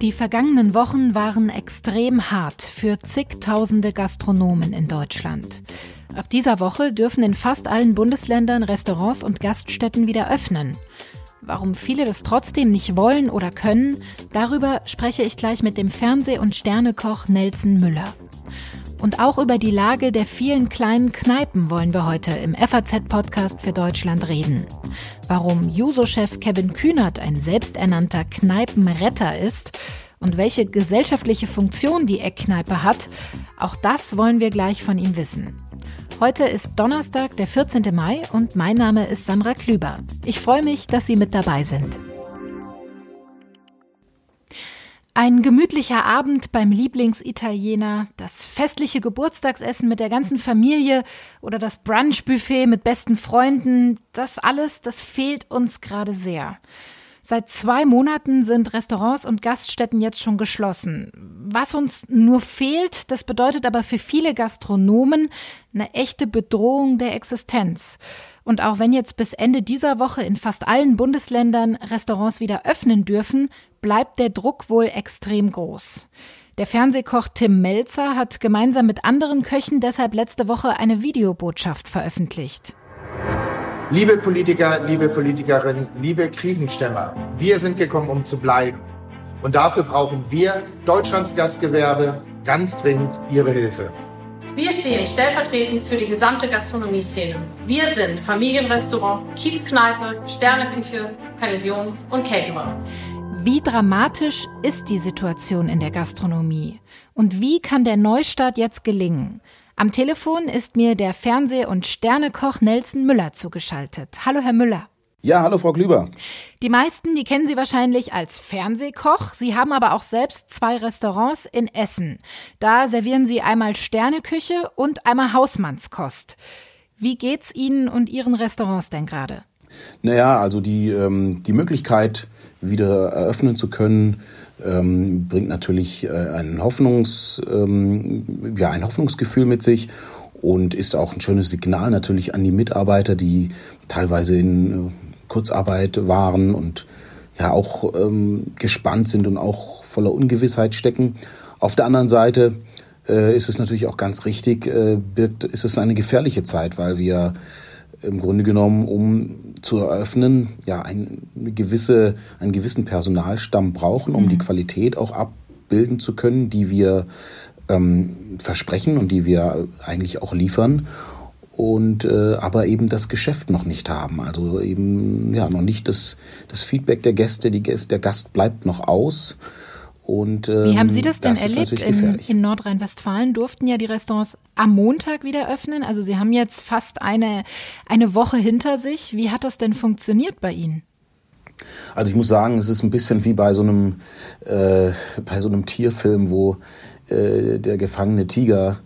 Die vergangenen Wochen waren extrem hart für zigtausende Gastronomen in Deutschland. Ab dieser Woche dürfen in fast allen Bundesländern Restaurants und Gaststätten wieder öffnen. Warum viele das trotzdem nicht wollen oder können, darüber spreche ich gleich mit dem Fernseh- und Sternekoch Nelson Müller. Und auch über die Lage der vielen kleinen Kneipen wollen wir heute im FAZ-Podcast für Deutschland reden. Warum Juso-Chef Kevin Kühnert ein selbsternannter Kneipenretter ist und welche gesellschaftliche Funktion die Eckkneipe hat, auch das wollen wir gleich von ihm wissen. Heute ist Donnerstag, der 14. Mai und mein Name ist Sandra Klüber. Ich freue mich, dass Sie mit dabei sind. Ein gemütlicher Abend beim Lieblingsitaliener, das festliche Geburtstagsessen mit der ganzen Familie oder das Brunchbuffet mit besten Freunden, das alles, das fehlt uns gerade sehr. Seit zwei Monaten sind Restaurants und Gaststätten jetzt schon geschlossen. Was uns nur fehlt, das bedeutet aber für viele Gastronomen eine echte Bedrohung der Existenz. Und auch wenn jetzt bis Ende dieser Woche in fast allen Bundesländern Restaurants wieder öffnen dürfen, bleibt der Druck wohl extrem groß. Der Fernsehkoch Tim Melzer hat gemeinsam mit anderen Köchen deshalb letzte Woche eine Videobotschaft veröffentlicht. Liebe Politiker, liebe Politikerinnen, liebe Krisenstemmer, wir sind gekommen, um zu bleiben. Und dafür brauchen wir, Deutschlands Gastgewerbe, ganz dringend Ihre Hilfe. Wir stehen stellvertretend für die gesamte Gastronomie-Szene. Wir sind Familienrestaurant, Kiezkneipe, Sterneküche, Pension und Caterer. Wie dramatisch ist die Situation in der Gastronomie? Und wie kann der Neustart jetzt gelingen? Am Telefon ist mir der Fernseh- und Sternekoch Nelson Müller zugeschaltet. Hallo, Herr Müller. Ja, hallo Frau Klüber. Die meisten, die kennen Sie wahrscheinlich als Fernsehkoch. Sie haben aber auch selbst zwei Restaurants in Essen. Da servieren Sie einmal Sterneküche und einmal Hausmannskost. Wie geht's Ihnen und Ihren Restaurants denn gerade? Naja, also die, ähm, die Möglichkeit, wieder eröffnen zu können, ähm, bringt natürlich äh, ein, Hoffnungs, ähm, ja, ein Hoffnungsgefühl mit sich und ist auch ein schönes Signal natürlich an die Mitarbeiter, die teilweise in äh, Kurzarbeit waren und ja auch ähm, gespannt sind und auch voller Ungewissheit stecken. Auf der anderen Seite äh, ist es natürlich auch ganz richtig, äh, birgt, ist es eine gefährliche Zeit, weil wir im Grunde genommen, um zu eröffnen, ja, ein, eine gewisse, einen gewissen Personalstamm brauchen, um mhm. die Qualität auch abbilden zu können, die wir ähm, versprechen und die wir eigentlich auch liefern und äh, aber eben das Geschäft noch nicht haben. Also eben ja noch nicht das, das Feedback der Gäste, die Gäste, der Gast bleibt noch aus. Und, ähm, Wie haben Sie das denn das erlebt? In, in Nordrhein-Westfalen durften ja die Restaurants am Montag wieder öffnen. Also Sie haben jetzt fast eine, eine Woche hinter sich. Wie hat das denn funktioniert bei Ihnen? Also ich muss sagen, es ist ein bisschen wie bei so einem, äh, bei so einem Tierfilm, wo äh, der gefangene Tiger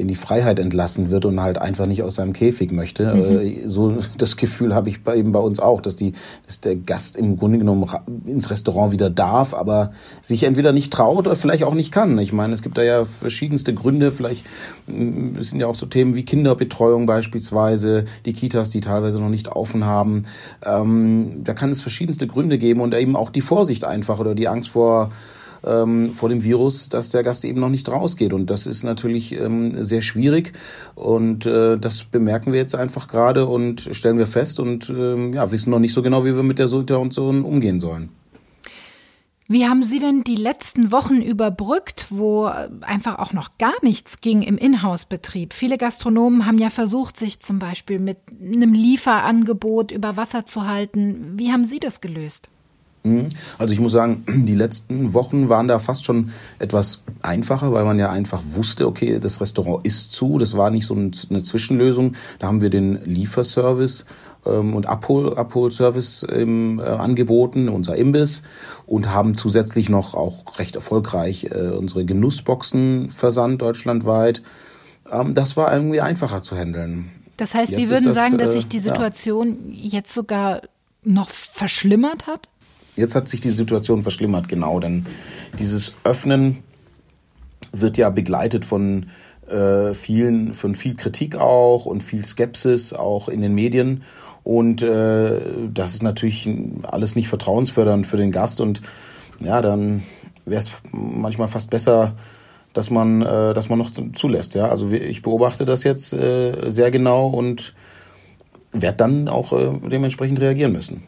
in die Freiheit entlassen wird und halt einfach nicht aus seinem Käfig möchte. Mhm. Äh, so das Gefühl habe ich bei, eben bei uns auch, dass die, dass der Gast im Grunde genommen ins Restaurant wieder darf, aber sich entweder nicht traut oder vielleicht auch nicht kann. Ich meine, es gibt da ja verschiedenste Gründe. Vielleicht mm, sind ja auch so Themen wie Kinderbetreuung beispielsweise, die Kitas, die teilweise noch nicht offen haben. Ähm, da kann es verschiedenste Gründe geben und eben auch die Vorsicht einfach oder die Angst vor ähm, vor dem Virus, dass der Gast eben noch nicht rausgeht. Und das ist natürlich ähm, sehr schwierig. Und äh, das bemerken wir jetzt einfach gerade und stellen wir fest und ähm, ja, wissen noch nicht so genau, wie wir mit der Situation umgehen sollen. Wie haben Sie denn die letzten Wochen überbrückt, wo einfach auch noch gar nichts ging im Inhouse-Betrieb? Viele Gastronomen haben ja versucht, sich zum Beispiel mit einem Lieferangebot über Wasser zu halten. Wie haben Sie das gelöst? Mhm. Also ich muss sagen, die letzten Wochen waren da fast schon etwas einfacher, weil man ja einfach wusste, okay, das Restaurant ist zu. Das war nicht so eine Zwischenlösung. Da haben wir den Lieferservice ähm, und Abhol Abholservice ähm, äh, angeboten, unser Imbiss, und haben zusätzlich noch auch recht erfolgreich äh, unsere Genussboxen versandt deutschlandweit. Ähm, das war irgendwie einfacher zu handeln. Das heißt, jetzt Sie würden das, sagen, dass sich äh, die Situation ja. jetzt sogar noch verschlimmert hat? Jetzt hat sich die Situation verschlimmert, genau, denn dieses Öffnen wird ja begleitet von äh, vielen, von viel Kritik auch und viel Skepsis auch in den Medien. Und äh, das ist natürlich alles nicht vertrauensfördernd für den Gast. Und ja, dann wäre es manchmal fast besser, dass man, äh, dass man noch zulässt. Ja, also ich beobachte das jetzt äh, sehr genau und werde dann auch äh, dementsprechend reagieren müssen.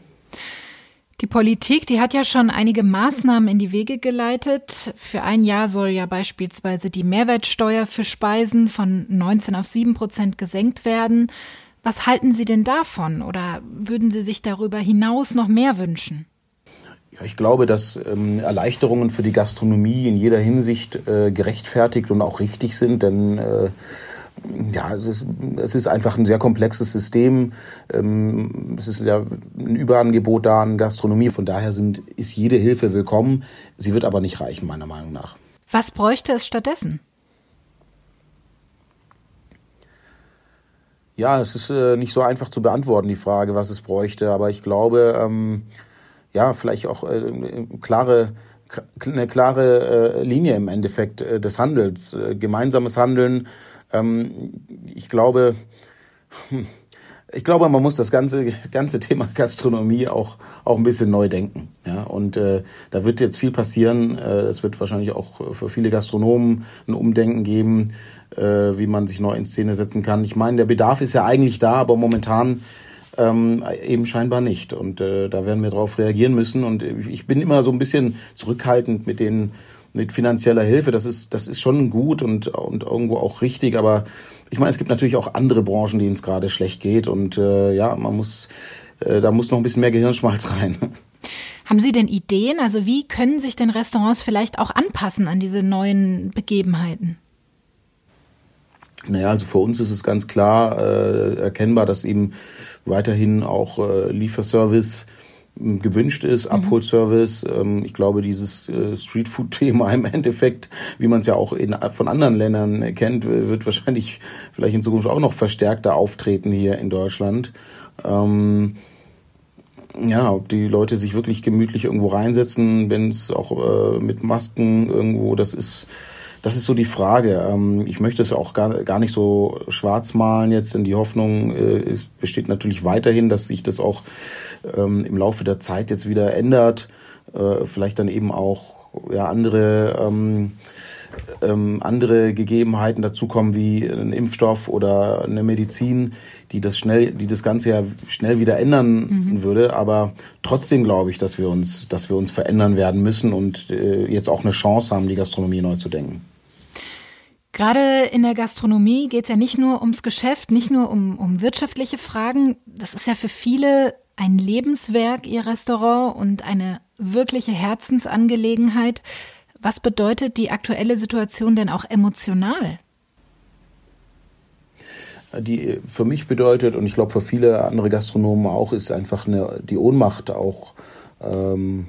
Die Politik, die hat ja schon einige Maßnahmen in die Wege geleitet. Für ein Jahr soll ja beispielsweise die Mehrwertsteuer für Speisen von 19 auf 7 Prozent gesenkt werden. Was halten Sie denn davon oder würden Sie sich darüber hinaus noch mehr wünschen? Ja, ich glaube, dass ähm, Erleichterungen für die Gastronomie in jeder Hinsicht äh, gerechtfertigt und auch richtig sind, denn äh, ja, es ist, es ist einfach ein sehr komplexes System. Ähm, es ist ja ein Überangebot da an Gastronomie. Von daher sind, ist jede Hilfe willkommen. Sie wird aber nicht reichen, meiner Meinung nach. Was bräuchte es stattdessen? Ja, es ist äh, nicht so einfach zu beantworten, die Frage, was es bräuchte. Aber ich glaube, ähm, ja, vielleicht auch äh, klare, eine klare äh, Linie im Endeffekt äh, des Handels, gemeinsames Handeln. Ähm, ich glaube, ich glaube, man muss das ganze, ganze Thema Gastronomie auch, auch ein bisschen neu denken. Ja? Und äh, da wird jetzt viel passieren. Äh, es wird wahrscheinlich auch für viele Gastronomen ein Umdenken geben, äh, wie man sich neu in Szene setzen kann. Ich meine, der Bedarf ist ja eigentlich da, aber momentan ähm, eben scheinbar nicht. Und äh, da werden wir darauf reagieren müssen. Und ich bin immer so ein bisschen zurückhaltend mit den mit finanzieller Hilfe. Das ist das ist schon gut und und irgendwo auch richtig. Aber ich meine, es gibt natürlich auch andere Branchen, denen es gerade schlecht geht. Und äh, ja, man muss äh, da muss noch ein bisschen mehr Gehirnschmalz rein. Haben Sie denn Ideen? Also wie können sich denn Restaurants vielleicht auch anpassen an diese neuen Begebenheiten? Naja, also für uns ist es ganz klar äh, erkennbar, dass eben weiterhin auch äh, Lieferservice gewünscht ist, mhm. Abholservice. Ähm, ich glaube, dieses äh, Streetfood-Thema im Endeffekt, wie man es ja auch in, von anderen Ländern kennt, wird wahrscheinlich vielleicht in Zukunft auch noch verstärkter auftreten hier in Deutschland. Ähm, ja, ob die Leute sich wirklich gemütlich irgendwo reinsetzen, wenn es auch äh, mit Masken irgendwo, das ist das ist so die Frage. Ähm, ich möchte es auch gar, gar nicht so schwarz malen jetzt, denn die Hoffnung äh, besteht natürlich weiterhin, dass sich das auch ähm, im Laufe der Zeit jetzt wieder ändert. Äh, vielleicht dann eben auch ja, andere ähm, ähm, andere Gegebenheiten dazukommen wie ein Impfstoff oder eine Medizin, die das schnell, die das Ganze ja schnell wieder ändern mhm. würde. Aber trotzdem glaube ich, dass wir uns, dass wir uns verändern werden müssen und äh, jetzt auch eine Chance haben, die Gastronomie neu zu denken. Gerade in der Gastronomie geht es ja nicht nur ums Geschäft, nicht nur um, um wirtschaftliche Fragen. Das ist ja für viele ein Lebenswerk, ihr Restaurant und eine wirkliche Herzensangelegenheit. Was bedeutet die aktuelle Situation denn auch emotional? Die für mich bedeutet, und ich glaube für viele andere Gastronomen auch, ist einfach eine, die Ohnmacht auch. Ähm,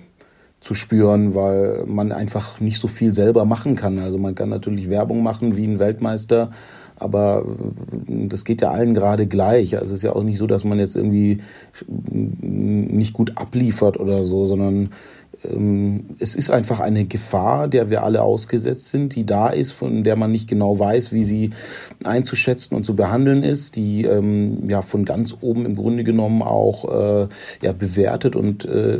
zu spüren, weil man einfach nicht so viel selber machen kann. Also man kann natürlich Werbung machen wie ein Weltmeister, aber das geht ja allen gerade gleich. Also es ist ja auch nicht so, dass man jetzt irgendwie nicht gut abliefert oder so, sondern es ist einfach eine Gefahr, der wir alle ausgesetzt sind, die da ist, von der man nicht genau weiß, wie sie einzuschätzen und zu behandeln ist, die ähm, ja von ganz oben im Grunde genommen auch äh, ja bewertet und äh,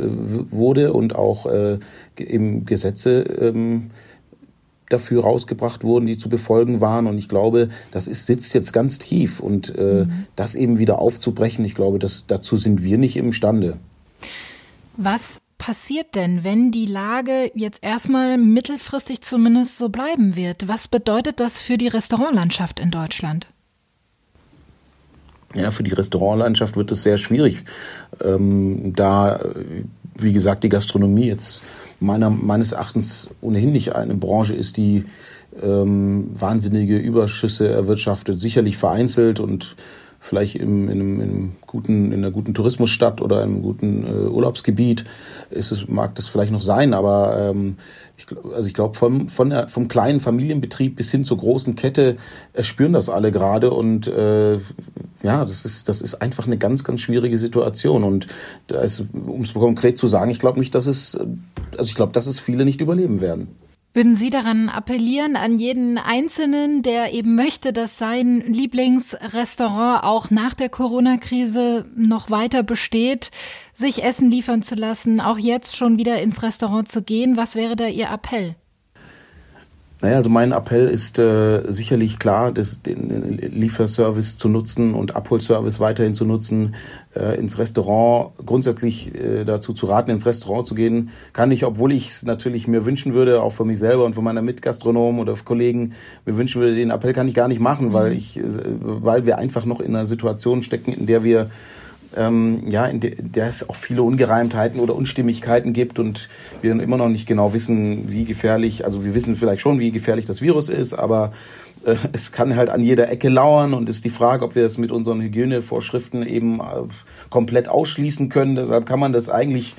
wurde und auch äh, eben Gesetze ähm, dafür rausgebracht wurden, die zu befolgen waren. Und ich glaube, das ist, sitzt jetzt ganz tief. Und äh, mhm. das eben wieder aufzubrechen, ich glaube, das, dazu sind wir nicht imstande. Was passiert denn, wenn die Lage jetzt erstmal mittelfristig zumindest so bleiben wird? Was bedeutet das für die Restaurantlandschaft in Deutschland? Ja, für die Restaurantlandschaft wird es sehr schwierig, ähm, da, wie gesagt, die Gastronomie jetzt meiner, meines Erachtens ohnehin nicht eine Branche ist, die ähm, wahnsinnige Überschüsse erwirtschaftet, sicherlich vereinzelt und vielleicht im, in, einem, in, einem guten, in einer guten Tourismusstadt oder einem guten äh, Urlaubsgebiet ist es, mag das vielleicht noch sein, aber ähm, ich, also ich glaube, vom, von der, vom kleinen Familienbetrieb bis hin zur großen Kette äh, spüren das alle gerade und äh, ja, das ist, das ist einfach eine ganz, ganz schwierige Situation. Und um es konkret zu sagen, ich glaube nicht, dass es, also ich glaube, dass es viele nicht überleben werden. Würden Sie daran appellieren, an jeden Einzelnen, der eben möchte, dass sein Lieblingsrestaurant auch nach der Corona-Krise noch weiter besteht, sich Essen liefern zu lassen, auch jetzt schon wieder ins Restaurant zu gehen? Was wäre da Ihr Appell? Naja, also mein Appell ist äh, sicherlich klar, das, den Lieferservice zu nutzen und Abholservice weiterhin zu nutzen, äh, ins Restaurant, grundsätzlich äh, dazu zu raten, ins Restaurant zu gehen, kann ich, obwohl ich es natürlich mir wünschen würde, auch für mich selber und für meine Mitgastronomen oder Kollegen, mir wünschen würde, den Appell kann ich gar nicht machen, weil mhm. ich, äh, weil wir einfach noch in einer Situation stecken, in der wir ähm, ja, in, de, der es auch viele Ungereimtheiten oder Unstimmigkeiten gibt und wir immer noch nicht genau wissen, wie gefährlich, also wir wissen vielleicht schon, wie gefährlich das Virus ist, aber äh, es kann halt an jeder Ecke lauern und ist die Frage, ob wir es mit unseren Hygienevorschriften eben äh, komplett ausschließen können. Deshalb kann man das eigentlich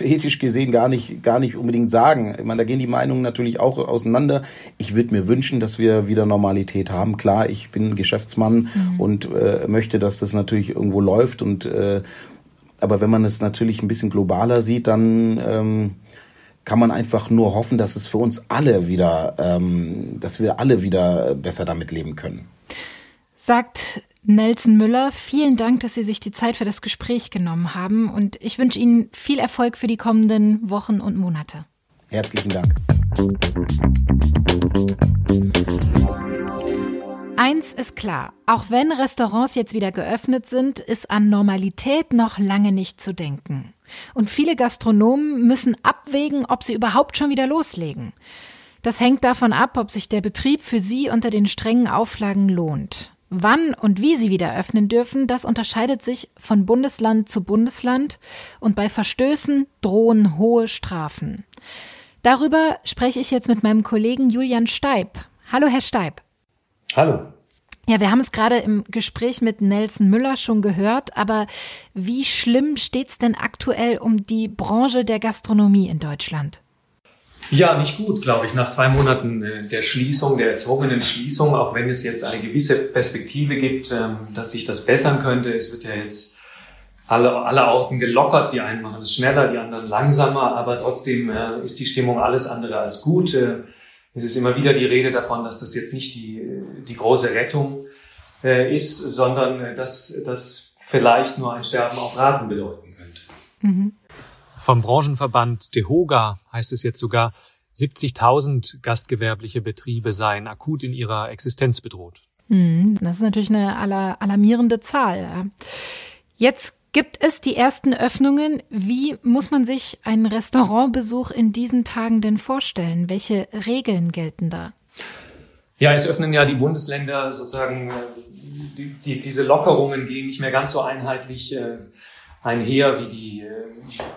ethisch gesehen gar nicht, gar nicht unbedingt sagen. Ich meine, da gehen die Meinungen natürlich auch auseinander. Ich würde mir wünschen, dass wir wieder Normalität haben. Klar, ich bin Geschäftsmann mhm. und äh, möchte, dass das natürlich irgendwo läuft und äh, aber wenn man es natürlich ein bisschen globaler sieht, dann ähm, kann man einfach nur hoffen, dass es für uns alle wieder, ähm, dass wir alle wieder besser damit leben können. Sagt Nelson Müller, vielen Dank, dass Sie sich die Zeit für das Gespräch genommen haben und ich wünsche Ihnen viel Erfolg für die kommenden Wochen und Monate. Herzlichen Dank. Eins ist klar, auch wenn Restaurants jetzt wieder geöffnet sind, ist an Normalität noch lange nicht zu denken. Und viele Gastronomen müssen abwägen, ob sie überhaupt schon wieder loslegen. Das hängt davon ab, ob sich der Betrieb für sie unter den strengen Auflagen lohnt. Wann und wie sie wieder öffnen dürfen, das unterscheidet sich von Bundesland zu Bundesland und bei Verstößen drohen hohe Strafen. Darüber spreche ich jetzt mit meinem Kollegen Julian Steib. Hallo, Herr Steib. Hallo. Ja, wir haben es gerade im Gespräch mit Nelson Müller schon gehört, aber wie schlimm steht es denn aktuell um die Branche der Gastronomie in Deutschland? Ja, nicht gut, glaube ich, nach zwei Monaten äh, der Schließung, der erzwungenen Schließung, auch wenn es jetzt eine gewisse Perspektive gibt, ähm, dass sich das bessern könnte. Es wird ja jetzt alle, alle Orten gelockert, die einen machen es schneller, die anderen langsamer, aber trotzdem äh, ist die Stimmung alles andere als gut. Äh, es ist immer wieder die Rede davon, dass das jetzt nicht die, die große Rettung ist, sondern dass das vielleicht nur ein Sterben auf Raten bedeuten könnte. Mhm. Vom Branchenverband DEHOGA heißt es jetzt sogar, 70.000 gastgewerbliche Betriebe seien akut in ihrer Existenz bedroht. Hm, das ist natürlich eine alarmierende Zahl. Jetzt gibt es die ersten Öffnungen. Wie muss man sich einen Restaurantbesuch in diesen Tagen denn vorstellen? Welche Regeln gelten da? Ja, es öffnen ja die Bundesländer sozusagen, äh, die, die, diese Lockerungen gehen nicht mehr ganz so einheitlich äh, einher wie die, äh,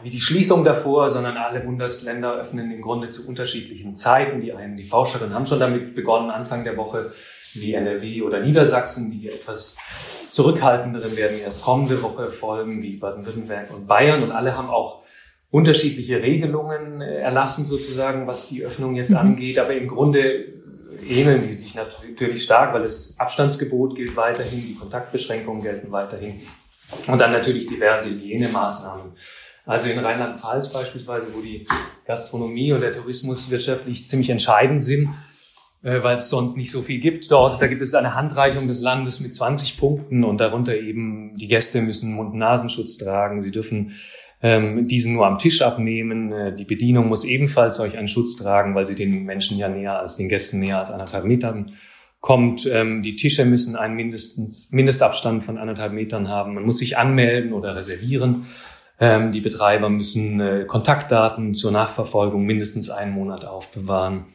wie die Schließung davor, sondern alle Bundesländer öffnen im Grunde zu unterschiedlichen Zeiten. Die einen, die Forscherinnen haben schon damit begonnen, Anfang der Woche, wie NRW oder Niedersachsen, die etwas zurückhaltenderen werden erst kommende Woche folgen, wie Baden-Württemberg und Bayern. Und alle haben auch unterschiedliche Regelungen äh, erlassen, sozusagen, was die Öffnung jetzt mhm. angeht. Aber im Grunde ähneln die sich natürlich stark, weil das Abstandsgebot gilt weiterhin, die Kontaktbeschränkungen gelten weiterhin. Und dann natürlich diverse Hygienemaßnahmen. Also in Rheinland-Pfalz beispielsweise, wo die Gastronomie und der Tourismus wirtschaftlich ziemlich entscheidend sind, äh, weil es sonst nicht so viel gibt dort. Da gibt es eine Handreichung des Landes mit 20 Punkten und darunter eben, die Gäste müssen Mund-Nasenschutz tragen, sie dürfen ähm, diesen nur am Tisch abnehmen. Äh, die Bedienung muss ebenfalls solch einen Schutz tragen, weil sie den Menschen ja näher als den Gästen näher als anderthalb Metern kommt. Ähm, die Tische müssen einen mindestens Mindestabstand von anderthalb Metern haben. Man muss sich anmelden oder reservieren. Ähm, die Betreiber müssen äh, Kontaktdaten zur Nachverfolgung mindestens einen Monat aufbewahren.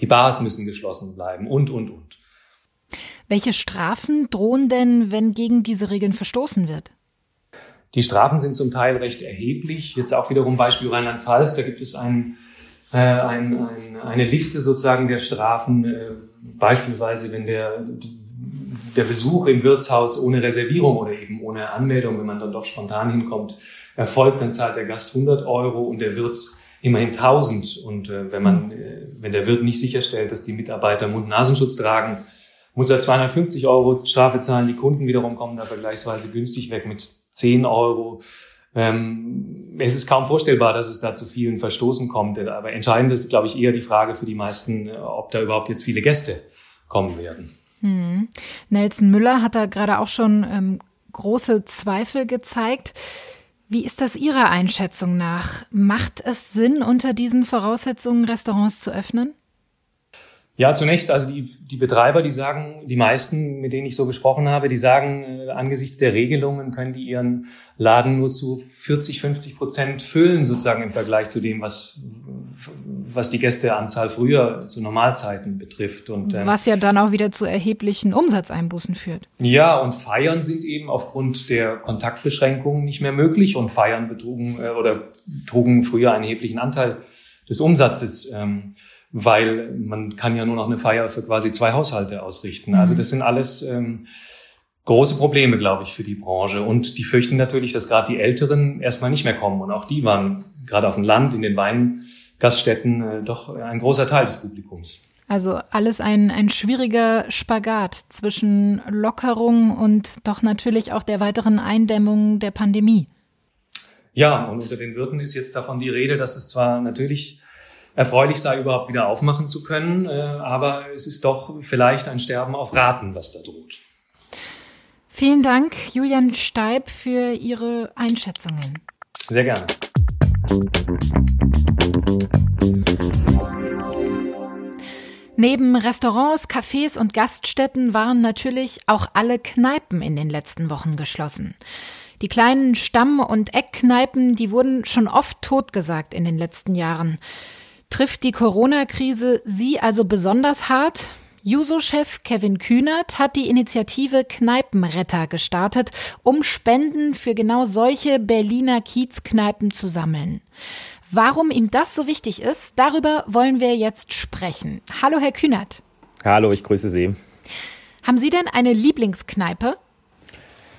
Die Bars müssen geschlossen bleiben und, und, und. Welche Strafen drohen denn, wenn gegen diese Regeln verstoßen wird? Die Strafen sind zum Teil recht erheblich. Jetzt auch wiederum Beispiel Rheinland-Pfalz. Da gibt es einen äh, ein, ein, eine Liste sozusagen der Strafen, äh, beispielsweise wenn der, der Besuch im Wirtshaus ohne Reservierung oder eben ohne Anmeldung, wenn man dann doch spontan hinkommt, erfolgt, dann zahlt der Gast 100 Euro und der Wirt immerhin 1000. Und äh, wenn man, äh, wenn der Wirt nicht sicherstellt, dass die Mitarbeiter Mund-Nasenschutz tragen, muss er 250 Euro Strafe zahlen. Die Kunden wiederum kommen da vergleichsweise günstig weg mit 10 Euro. Ähm, es ist kaum vorstellbar, dass es da zu vielen Verstoßen kommt. Aber entscheidend ist, glaube ich, eher die Frage für die meisten, äh, ob da überhaupt jetzt viele Gäste kommen werden. Hm. Nelson Müller hat da gerade auch schon ähm, große Zweifel gezeigt. Wie ist das Ihrer Einschätzung nach? Macht es Sinn, unter diesen Voraussetzungen Restaurants zu öffnen? Ja, zunächst, also die, die Betreiber, die sagen, die meisten, mit denen ich so gesprochen habe, die sagen, äh, angesichts der Regelungen können die ihren Laden nur zu 40, 50 Prozent füllen, sozusagen im Vergleich zu dem, was, was die Gästeanzahl früher zu Normalzeiten betrifft. Und, ähm, was ja dann auch wieder zu erheblichen Umsatzeinbußen führt. Ja, und Feiern sind eben aufgrund der Kontaktbeschränkungen nicht mehr möglich und Feiern betrugen äh, oder trugen früher einen erheblichen Anteil des Umsatzes. Ähm, weil man kann ja nur noch eine Feier für quasi zwei Haushalte ausrichten. Also mhm. das sind alles ähm, große Probleme, glaube ich, für die Branche. Und die fürchten natürlich, dass gerade die Älteren erstmal nicht mehr kommen. Und auch die waren gerade auf dem Land, in den Weingaststätten, äh, doch ein großer Teil des Publikums. Also alles ein, ein schwieriger Spagat zwischen Lockerung und doch natürlich auch der weiteren Eindämmung der Pandemie. Ja, und unter den Wirten ist jetzt davon die Rede, dass es zwar natürlich erfreulich sei, überhaupt wieder aufmachen zu können. Äh, aber es ist doch vielleicht ein Sterben auf Raten, was da droht. Vielen Dank, Julian Steib, für Ihre Einschätzungen. Sehr gerne. Neben Restaurants, Cafés und Gaststätten waren natürlich auch alle Kneipen in den letzten Wochen geschlossen. Die kleinen Stamm- und Eckkneipen, die wurden schon oft totgesagt in den letzten Jahren. Trifft die Corona-Krise Sie also besonders hart? Juso-Chef Kevin Kühnert hat die Initiative Kneipenretter gestartet, um Spenden für genau solche Berliner Kiezkneipen zu sammeln. Warum ihm das so wichtig ist, darüber wollen wir jetzt sprechen. Hallo, Herr Kühnert. Hallo, ich grüße Sie. Haben Sie denn eine Lieblingskneipe?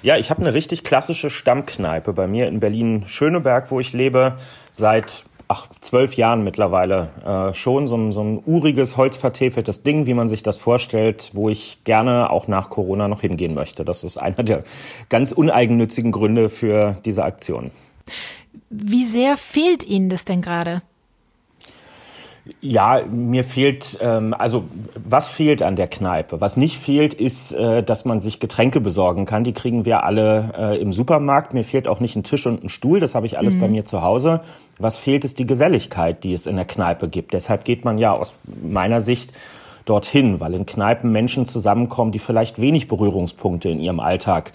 Ja, ich habe eine richtig klassische Stammkneipe bei mir in Berlin-Schöneberg, wo ich lebe, seit ach, zwölf Jahren mittlerweile äh, schon so ein, so ein uriges, holzvertäfeltes Ding, wie man sich das vorstellt, wo ich gerne auch nach Corona noch hingehen möchte. Das ist einer der ganz uneigennützigen Gründe für diese Aktion. Wie sehr fehlt Ihnen das denn gerade? Ja, mir fehlt, ähm, also was fehlt an der Kneipe? Was nicht fehlt, ist, äh, dass man sich Getränke besorgen kann. Die kriegen wir alle äh, im Supermarkt. Mir fehlt auch nicht ein Tisch und ein Stuhl. Das habe ich alles mhm. bei mir zu Hause. Was fehlt, ist die Geselligkeit, die es in der Kneipe gibt. Deshalb geht man ja aus meiner Sicht dorthin, weil in Kneipen Menschen zusammenkommen, die vielleicht wenig Berührungspunkte in ihrem Alltag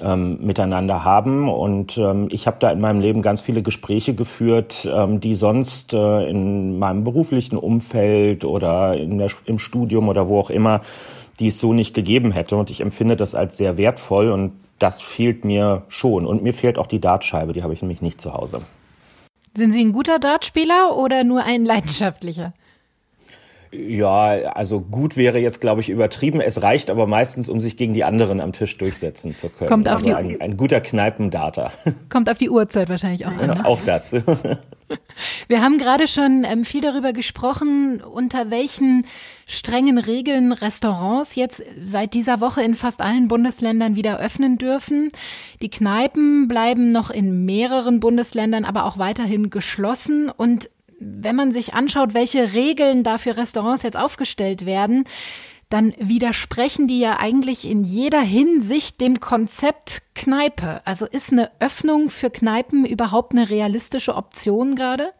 ähm, miteinander haben. Und ähm, ich habe da in meinem Leben ganz viele Gespräche geführt, ähm, die sonst äh, in meinem beruflichen Umfeld oder in der, im Studium oder wo auch immer, die es so nicht gegeben hätte. Und ich empfinde das als sehr wertvoll und das fehlt mir schon. Und mir fehlt auch die Dartscheibe, die habe ich nämlich nicht zu Hause. Sind Sie ein guter Dartspieler oder nur ein leidenschaftlicher? Ja, also gut wäre jetzt, glaube ich, übertrieben. Es reicht aber meistens, um sich gegen die anderen am Tisch durchsetzen zu können. Kommt auf also die ein, ein guter Kneipendata. Kommt auf die Uhrzeit wahrscheinlich auch an. Ne? Auch das. Wir haben gerade schon ähm, viel darüber gesprochen, unter welchen strengen Regeln Restaurants jetzt seit dieser Woche in fast allen Bundesländern wieder öffnen dürfen. Die Kneipen bleiben noch in mehreren Bundesländern aber auch weiterhin geschlossen und wenn man sich anschaut, welche Regeln da für Restaurants jetzt aufgestellt werden, dann widersprechen die ja eigentlich in jeder Hinsicht dem Konzept Kneipe. Also ist eine Öffnung für Kneipen überhaupt eine realistische Option gerade?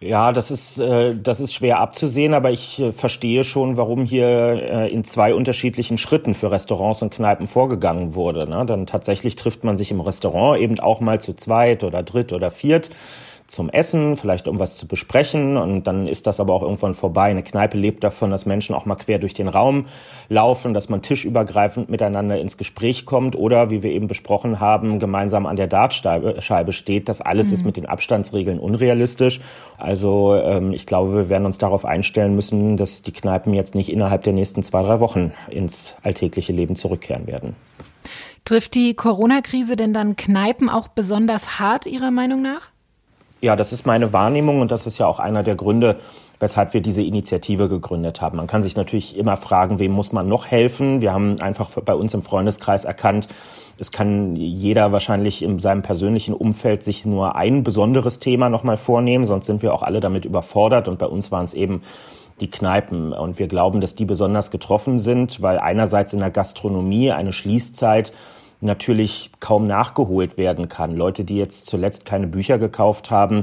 Ja, das ist, äh, das ist schwer abzusehen, aber ich äh, verstehe schon, warum hier äh, in zwei unterschiedlichen Schritten für Restaurants und Kneipen vorgegangen wurde. Ne? Dann tatsächlich trifft man sich im Restaurant eben auch mal zu zweit oder dritt oder viert zum Essen, vielleicht um was zu besprechen und dann ist das aber auch irgendwann vorbei. Eine Kneipe lebt davon, dass Menschen auch mal quer durch den Raum laufen, dass man tischübergreifend miteinander ins Gespräch kommt oder, wie wir eben besprochen haben, gemeinsam an der Dartscheibe steht. Das alles mhm. ist mit den Abstandsregeln unrealistisch. Also ähm, ich glaube, wir werden uns darauf einstellen müssen, dass die Kneipen jetzt nicht innerhalb der nächsten zwei, drei Wochen ins alltägliche Leben zurückkehren werden. Trifft die Corona-Krise denn dann Kneipen auch besonders hart Ihrer Meinung nach? Ja, das ist meine Wahrnehmung und das ist ja auch einer der Gründe, weshalb wir diese Initiative gegründet haben. Man kann sich natürlich immer fragen, wem muss man noch helfen? Wir haben einfach bei uns im Freundeskreis erkannt, es kann jeder wahrscheinlich in seinem persönlichen Umfeld sich nur ein besonderes Thema nochmal vornehmen, sonst sind wir auch alle damit überfordert. Und bei uns waren es eben die Kneipen. Und wir glauben, dass die besonders getroffen sind, weil einerseits in der Gastronomie eine Schließzeit natürlich kaum nachgeholt werden kann. Leute, die jetzt zuletzt keine Bücher gekauft haben,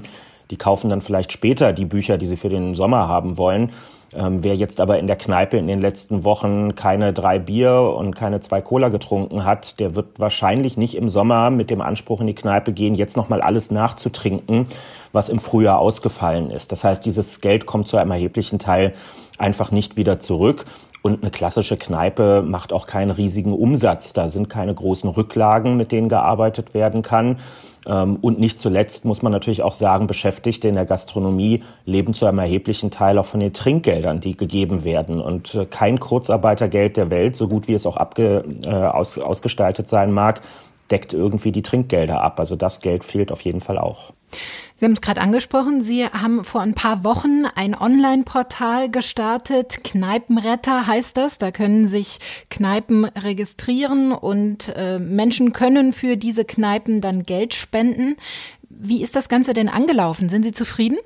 die kaufen dann vielleicht später die Bücher, die sie für den Sommer haben wollen. Ähm, wer jetzt aber in der Kneipe in den letzten Wochen keine drei Bier und keine zwei Cola getrunken hat, der wird wahrscheinlich nicht im Sommer mit dem Anspruch in die Kneipe gehen, jetzt nochmal alles nachzutrinken, was im Frühjahr ausgefallen ist. Das heißt, dieses Geld kommt zu einem erheblichen Teil einfach nicht wieder zurück. Und eine klassische Kneipe macht auch keinen riesigen Umsatz. Da sind keine großen Rücklagen, mit denen gearbeitet werden kann. Ähm, und nicht zuletzt muss man natürlich auch sagen, Beschäftigte in der Gastronomie leben zu einem erheblichen Teil auch von den Trinkgeldern, die gegeben werden. Und äh, kein Kurzarbeitergeld der Welt, so gut wie es auch abge, äh, aus, ausgestaltet sein mag, deckt irgendwie die Trinkgelder ab. Also das Geld fehlt auf jeden Fall auch. Sie haben es gerade angesprochen, Sie haben vor ein paar Wochen ein Online-Portal gestartet. Kneipenretter heißt das. Da können sich Kneipen registrieren und äh, Menschen können für diese Kneipen dann Geld spenden. Wie ist das Ganze denn angelaufen? Sind Sie zufrieden?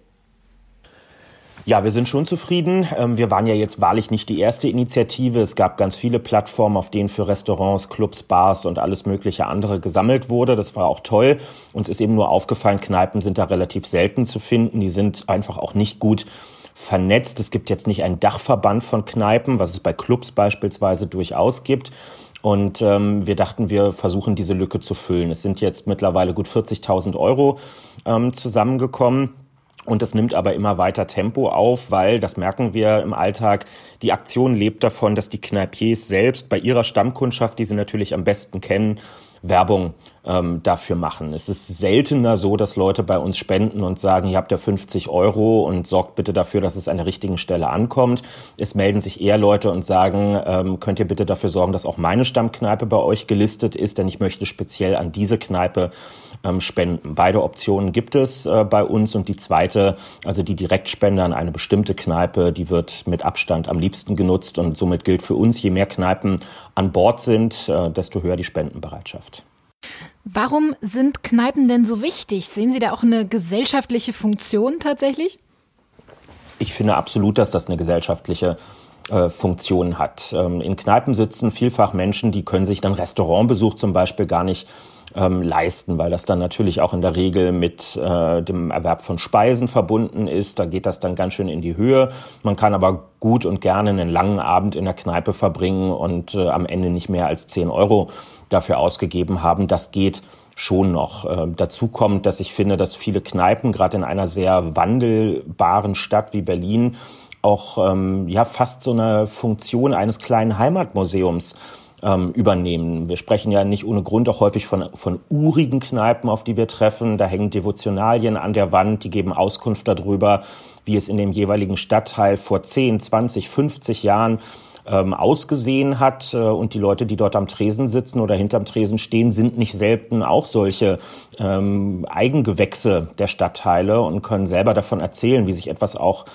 Ja, wir sind schon zufrieden. Ähm, wir waren ja jetzt wahrlich nicht die erste Initiative. Es gab ganz viele Plattformen, auf denen für Restaurants, Clubs, Bars und alles mögliche andere gesammelt wurde. Das war auch toll. Uns ist eben nur aufgefallen, Kneipen sind da relativ selten zu finden. Die sind einfach auch nicht gut vernetzt. Es gibt jetzt nicht einen Dachverband von Kneipen, was es bei Clubs beispielsweise durchaus gibt. Und ähm, wir dachten, wir versuchen diese Lücke zu füllen. Es sind jetzt mittlerweile gut 40.000 Euro ähm, zusammengekommen. Und es nimmt aber immer weiter Tempo auf, weil, das merken wir im Alltag, die Aktion lebt davon, dass die Kneipiers selbst bei ihrer Stammkundschaft, die sie natürlich am besten kennen, Werbung ähm, dafür machen. Es ist seltener so, dass Leute bei uns spenden und sagen, ihr habt ja 50 Euro und sorgt bitte dafür, dass es an der richtigen Stelle ankommt. Es melden sich eher Leute und sagen, ähm, könnt ihr bitte dafür sorgen, dass auch meine Stammkneipe bei euch gelistet ist, denn ich möchte speziell an diese Kneipe ähm, spenden. Beide Optionen gibt es äh, bei uns und die zweite, also die Direktspende an eine bestimmte Kneipe, die wird mit Abstand am liebsten genutzt und somit gilt für uns, je mehr Kneipen an Bord sind, äh, desto höher die Spendenbereitschaft. Warum sind Kneipen denn so wichtig? Sehen Sie da auch eine gesellschaftliche Funktion tatsächlich? Ich finde absolut, dass das eine gesellschaftliche äh, Funktion hat. Ähm, in Kneipen sitzen vielfach Menschen, die können sich dann Restaurantbesuch zum Beispiel gar nicht ähm, leisten, weil das dann natürlich auch in der Regel mit äh, dem Erwerb von Speisen verbunden ist. Da geht das dann ganz schön in die Höhe. Man kann aber gut und gerne einen langen Abend in der Kneipe verbringen und äh, am Ende nicht mehr als 10 Euro dafür ausgegeben haben. Das geht schon noch. Äh, dazu kommt, dass ich finde, dass viele Kneipen gerade in einer sehr wandelbaren Stadt wie Berlin auch ähm, ja fast so eine Funktion eines kleinen Heimatmuseums ähm, übernehmen. Wir sprechen ja nicht ohne Grund auch häufig von, von urigen Kneipen, auf die wir treffen. Da hängen Devotionalien an der Wand, die geben Auskunft darüber, wie es in dem jeweiligen Stadtteil vor 10, 20, 50 Jahren ähm, ausgesehen hat. Äh, und die Leute, die dort am Tresen sitzen oder hinterm Tresen stehen, sind nicht selten auch solche ähm, Eigengewächse der Stadtteile und können selber davon erzählen, wie sich etwas auch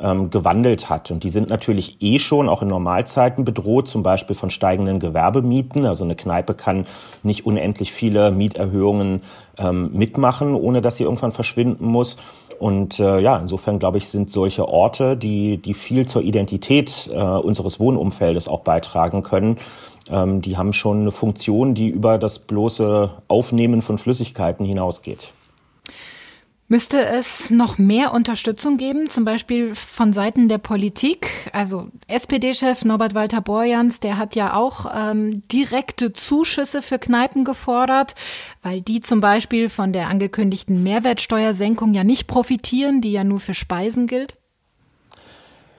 ähm, gewandelt hat. Und die sind natürlich eh schon auch in Normalzeiten bedroht, zum Beispiel von steigenden Gewerbemieten. Also eine Kneipe kann nicht unendlich viele Mieterhöhungen ähm, mitmachen, ohne dass sie irgendwann verschwinden muss. Und äh, ja, insofern glaube ich, sind solche Orte, die, die viel zur Identität äh, unseres Wohnumfeldes auch beitragen können, ähm, die haben schon eine Funktion, die über das bloße Aufnehmen von Flüssigkeiten hinausgeht. Müsste es noch mehr Unterstützung geben, zum Beispiel von Seiten der Politik? Also SPD-Chef Norbert Walter Borjans, der hat ja auch ähm, direkte Zuschüsse für Kneipen gefordert, weil die zum Beispiel von der angekündigten Mehrwertsteuersenkung ja nicht profitieren, die ja nur für Speisen gilt.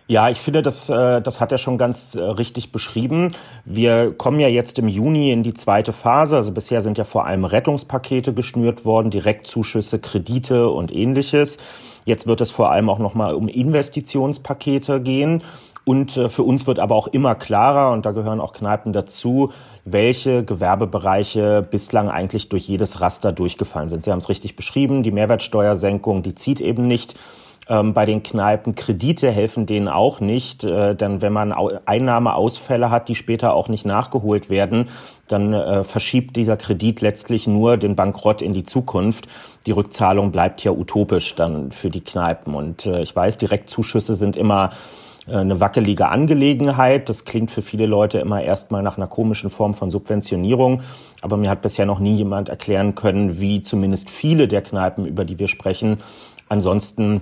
Ja, ich finde, das, äh, das hat er schon ganz äh, richtig beschrieben. Wir kommen ja jetzt im Juni in die zweite Phase. Also bisher sind ja vor allem Rettungspakete geschnürt worden, Direktzuschüsse, Kredite und ähnliches. Jetzt wird es vor allem auch nochmal um Investitionspakete gehen. Und äh, für uns wird aber auch immer klarer, und da gehören auch Kneipen dazu, welche Gewerbebereiche bislang eigentlich durch jedes Raster durchgefallen sind. Sie haben es richtig beschrieben, die Mehrwertsteuersenkung, die zieht eben nicht ähm, bei den Kneipen. Kredite helfen denen auch nicht, äh, denn wenn man Einnahmeausfälle hat, die später auch nicht nachgeholt werden, dann äh, verschiebt dieser Kredit letztlich nur den Bankrott in die Zukunft. Die Rückzahlung bleibt ja utopisch dann für die Kneipen. Und äh, ich weiß, Direktzuschüsse sind immer äh, eine wackelige Angelegenheit. Das klingt für viele Leute immer erstmal nach einer komischen Form von Subventionierung. Aber mir hat bisher noch nie jemand erklären können, wie zumindest viele der Kneipen, über die wir sprechen, ansonsten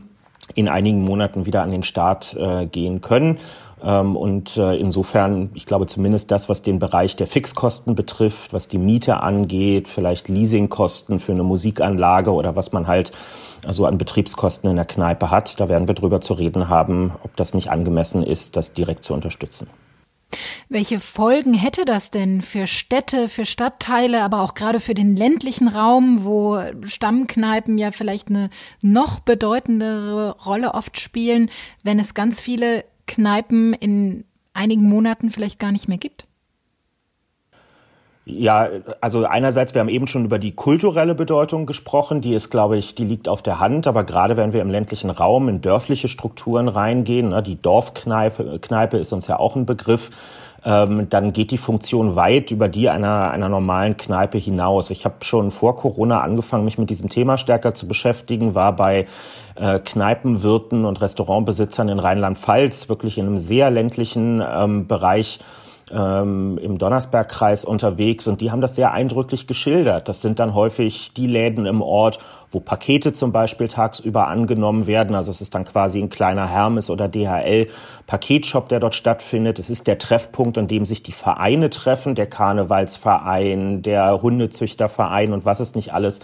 in einigen Monaten wieder an den Start äh, gehen können. Ähm, und äh, insofern, ich glaube zumindest das, was den Bereich der Fixkosten betrifft, was die Miete angeht, vielleicht Leasingkosten für eine Musikanlage oder was man halt so an Betriebskosten in der Kneipe hat, da werden wir drüber zu reden haben, ob das nicht angemessen ist, das direkt zu unterstützen. Welche Folgen hätte das denn für Städte, für Stadtteile, aber auch gerade für den ländlichen Raum, wo Stammkneipen ja vielleicht eine noch bedeutendere Rolle oft spielen, wenn es ganz viele Kneipen in einigen Monaten vielleicht gar nicht mehr gibt? Ja, also einerseits, wir haben eben schon über die kulturelle Bedeutung gesprochen, die ist, glaube ich, die liegt auf der Hand, aber gerade wenn wir im ländlichen Raum in dörfliche Strukturen reingehen, ne, die Dorfkneipe Kneipe ist uns ja auch ein Begriff, ähm, dann geht die Funktion weit über die einer, einer normalen Kneipe hinaus. Ich habe schon vor Corona angefangen, mich mit diesem Thema stärker zu beschäftigen, war bei äh, Kneipenwirten und Restaurantbesitzern in Rheinland-Pfalz wirklich in einem sehr ländlichen ähm, Bereich ähm, im Donnersbergkreis unterwegs und die haben das sehr eindrücklich geschildert. Das sind dann häufig die Läden im Ort, wo Pakete zum Beispiel tagsüber angenommen werden. Also es ist dann quasi ein kleiner Hermes oder DHL Paketshop, der dort stattfindet. Es ist der Treffpunkt, an dem sich die Vereine treffen, der Karnevalsverein, der Hundezüchterverein und was es nicht alles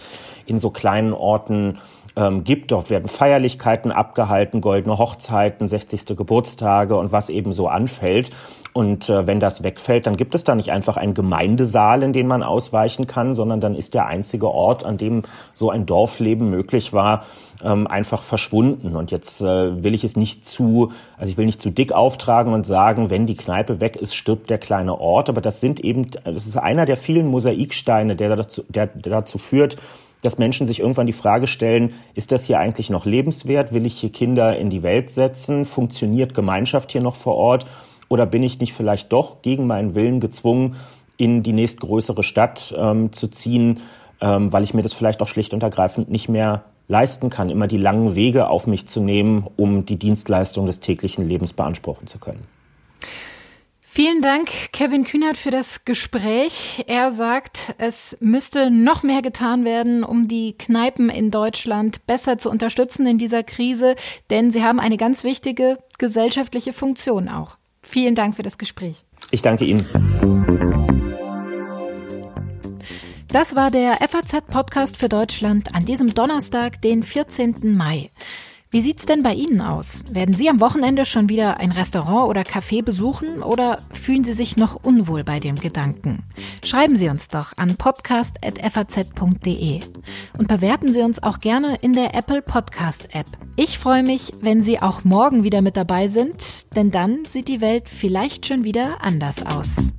in so kleinen Orten ähm, gibt. Dort werden Feierlichkeiten abgehalten, goldene Hochzeiten, 60. Geburtstage und was eben so anfällt. Und äh, wenn das wegfällt, dann gibt es da nicht einfach einen Gemeindesaal, in den man ausweichen kann, sondern dann ist der einzige Ort, an dem so ein Dorfleben möglich war, ähm, einfach verschwunden. Und jetzt äh, will ich es nicht zu, also ich will nicht zu dick auftragen und sagen, wenn die Kneipe weg ist, stirbt der kleine Ort. Aber das sind eben, das ist einer der vielen Mosaiksteine, der dazu, der dazu führt, dass Menschen sich irgendwann die Frage stellen, ist das hier eigentlich noch lebenswert? Will ich hier Kinder in die Welt setzen? Funktioniert Gemeinschaft hier noch vor Ort? Oder bin ich nicht vielleicht doch gegen meinen Willen gezwungen, in die nächstgrößere Stadt ähm, zu ziehen, ähm, weil ich mir das vielleicht auch schlicht und ergreifend nicht mehr leisten kann, immer die langen Wege auf mich zu nehmen, um die Dienstleistung des täglichen Lebens beanspruchen zu können. Vielen Dank, Kevin Kühnert, für das Gespräch. Er sagt, es müsste noch mehr getan werden, um die Kneipen in Deutschland besser zu unterstützen in dieser Krise, denn sie haben eine ganz wichtige gesellschaftliche Funktion auch. Vielen Dank für das Gespräch. Ich danke Ihnen. Das war der FAZ-Podcast für Deutschland an diesem Donnerstag, den 14. Mai. Wie sieht's denn bei Ihnen aus? Werden Sie am Wochenende schon wieder ein Restaurant oder Café besuchen oder fühlen Sie sich noch unwohl bei dem Gedanken? Schreiben Sie uns doch an podcast.faz.de und bewerten Sie uns auch gerne in der Apple Podcast App. Ich freue mich, wenn Sie auch morgen wieder mit dabei sind, denn dann sieht die Welt vielleicht schon wieder anders aus.